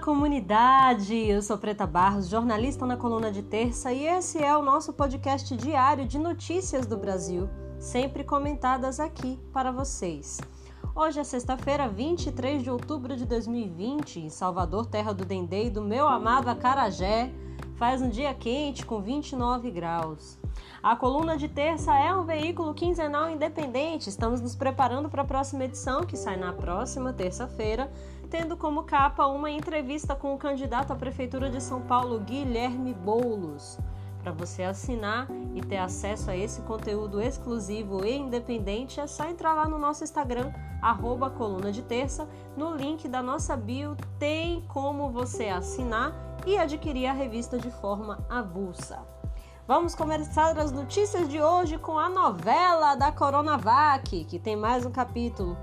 comunidade! Eu sou Preta Barros, jornalista na coluna de terça, e esse é o nosso podcast diário de notícias do Brasil, sempre comentadas aqui para vocês. Hoje é sexta-feira, 23 de outubro de 2020, em Salvador, terra do Dendê e do meu amado Acarajé. Faz um dia quente com 29 graus. A coluna de terça é um veículo quinzenal independente. Estamos nos preparando para a próxima edição, que sai na próxima terça-feira, tendo como capa uma entrevista com o candidato à Prefeitura de São Paulo, Guilherme Boulos. Para você assinar e ter acesso a esse conteúdo exclusivo e independente, é só entrar lá no nosso Instagram, arroba coluna de terça. No link da nossa bio tem como você assinar e adquirir a revista de forma avulsa. Vamos começar as notícias de hoje com a novela da Coronavac, que tem mais um capítulo.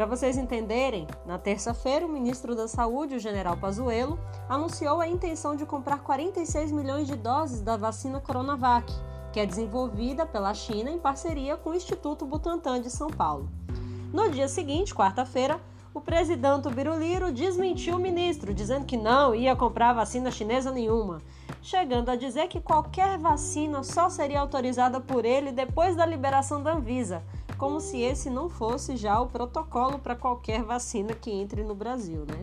Para vocês entenderem, na terça-feira, o ministro da Saúde, o general Pazuello, anunciou a intenção de comprar 46 milhões de doses da vacina Coronavac, que é desenvolvida pela China em parceria com o Instituto Butantan de São Paulo. No dia seguinte, quarta-feira, o presidente Biruliro desmentiu o ministro, dizendo que não ia comprar vacina chinesa nenhuma, chegando a dizer que qualquer vacina só seria autorizada por ele depois da liberação da Anvisa, como se esse não fosse já o protocolo para qualquer vacina que entre no Brasil, né?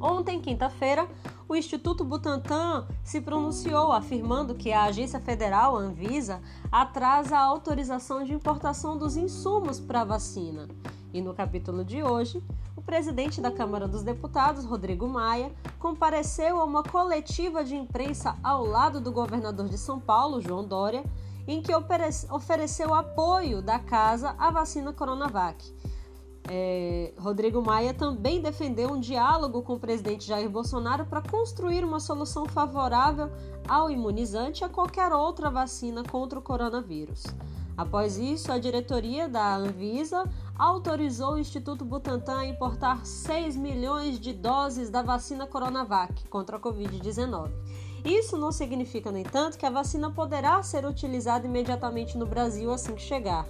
Ontem, quinta-feira, o Instituto Butantan se pronunciou afirmando que a Agência Federal, Anvisa, atrasa a autorização de importação dos insumos para a vacina. E no capítulo de hoje, o presidente da Câmara dos Deputados, Rodrigo Maia, compareceu a uma coletiva de imprensa ao lado do governador de São Paulo, João Dória, em que ofereceu apoio da casa à vacina Coronavac. É, Rodrigo Maia também defendeu um diálogo com o presidente Jair Bolsonaro para construir uma solução favorável ao imunizante e a qualquer outra vacina contra o coronavírus. Após isso, a diretoria da Anvisa autorizou o Instituto Butantan a importar 6 milhões de doses da vacina Coronavac contra a Covid-19. Isso não significa, no entanto, que a vacina poderá ser utilizada imediatamente no Brasil assim que chegar.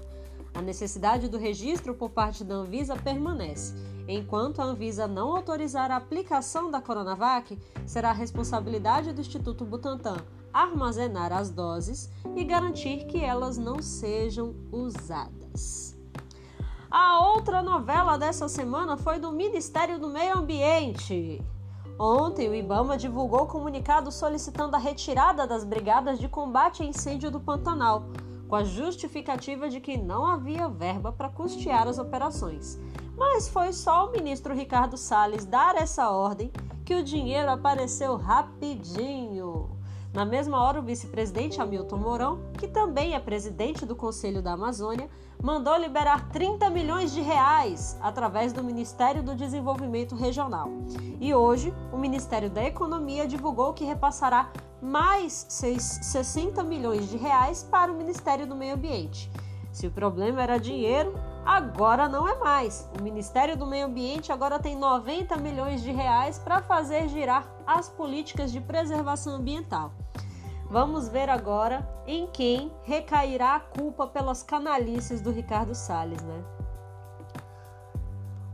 A necessidade do registro por parte da Anvisa permanece. Enquanto a Anvisa não autorizar a aplicação da Coronavac, será a responsabilidade do Instituto Butantan armazenar as doses e garantir que elas não sejam usadas. A outra novela dessa semana foi do Ministério do Meio Ambiente. Ontem, o Ibama divulgou comunicado solicitando a retirada das brigadas de combate a incêndio do Pantanal, com a justificativa de que não havia verba para custear as operações. Mas foi só o ministro Ricardo Salles dar essa ordem que o dinheiro apareceu rapidinho. Na mesma hora, o vice-presidente Hamilton Mourão, que também é presidente do Conselho da Amazônia, mandou liberar 30 milhões de reais através do Ministério do Desenvolvimento Regional. E hoje, o Ministério da Economia divulgou que repassará mais 60 milhões de reais para o Ministério do Meio Ambiente. Se o problema era dinheiro, agora não é mais. O Ministério do Meio Ambiente agora tem 90 milhões de reais para fazer girar as políticas de preservação ambiental. Vamos ver agora em quem recairá a culpa pelas canalices do Ricardo Salles, né?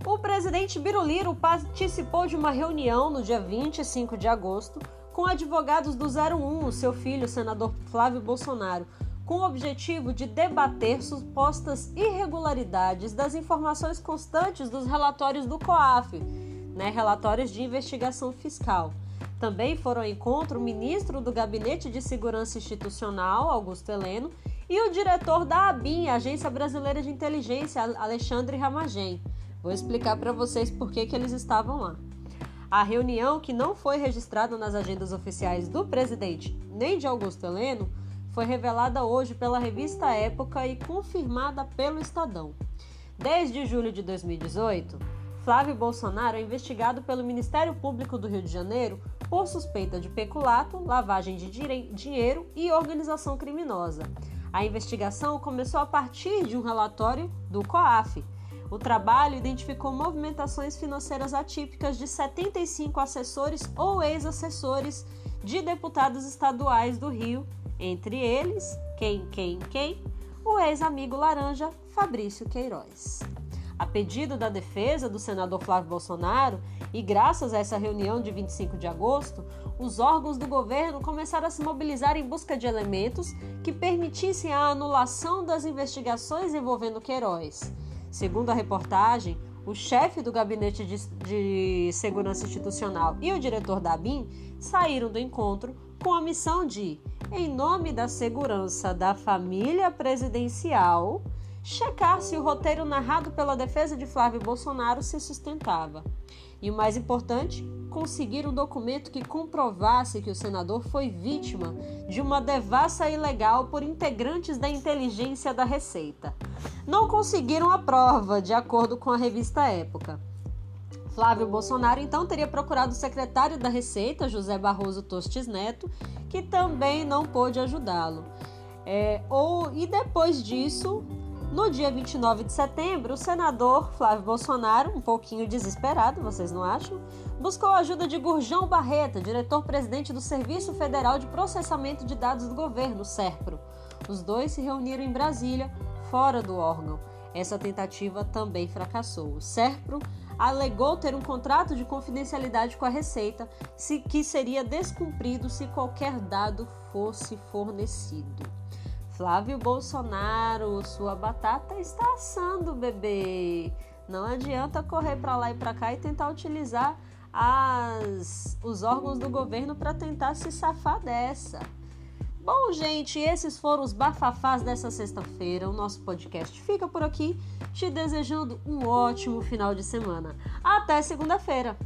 O presidente Biruliro participou de uma reunião no dia 25 de agosto com advogados do 01, o seu filho, o senador Flávio Bolsonaro, com o objetivo de debater supostas irregularidades das informações constantes dos relatórios do COAF, né, relatórios de investigação fiscal. Também foram ao encontro o ministro do Gabinete de Segurança Institucional, Augusto Heleno, e o diretor da ABIN, Agência Brasileira de Inteligência, Alexandre Ramagem. Vou explicar para vocês por que, que eles estavam lá. A reunião, que não foi registrada nas agendas oficiais do presidente nem de Augusto Heleno, foi revelada hoje pela revista Época e confirmada pelo Estadão. Desde julho de 2018, Flávio Bolsonaro é investigado pelo Ministério Público do Rio de Janeiro por suspeita de peculato, lavagem de dinheiro e organização criminosa. A investigação começou a partir de um relatório do COAF. O trabalho identificou movimentações financeiras atípicas de 75 assessores ou ex-assessores de deputados estaduais do Rio, entre eles, quem, quem, quem? O ex-amigo laranja Fabrício Queiroz. A pedido da defesa do senador Flávio Bolsonaro, e graças a essa reunião de 25 de agosto, os órgãos do governo começaram a se mobilizar em busca de elementos que permitissem a anulação das investigações envolvendo Queiroz. Segundo a reportagem, o chefe do Gabinete de, de, Segurança Institucional e o diretor da ABIN saíram do encontro com a missão de, em nome da segurança da família presidencial, checar se o roteiro narrado pela defesa de Flávio Bolsonaro se sustentava. E o mais importante, conseguir um documento que comprovasse que o senador foi vítima de uma devassa ilegal por integrantes da inteligência da Receita. Não conseguiram a prova, de acordo com a revista Época. Flávio Bolsonaro então teria procurado o secretário da Receita, José Barroso Tostes Neto, que também não pôde ajudá-lo. É, ou, e depois disso, no dia 29 de setembro, o senador Flávio Bolsonaro, um pouquinho desesperado, vocês não acham? Buscou a ajuda de Gurjão Barreta, diretor-presidente do Serviço Federal de Processamento de Dados do Governo, SERPRO. Os dois se reuniram em Brasília, fora do órgão. Essa tentativa também fracassou. O SERPRO alegou ter um contrato de confidencialidade com a Receita, que seria descumprido se qualquer dado fosse fornecido. Flávio Bolsonaro, sua batata está assando, bebê. Não adianta correr para lá e para cá e tentar utilizar as, os órgãos do governo para tentar se safar dessa. Bom, gente, esses foram os bafafás dessa sexta-feira. O nosso podcast fica por aqui, te desejando um ótimo final de semana. Até segunda-feira!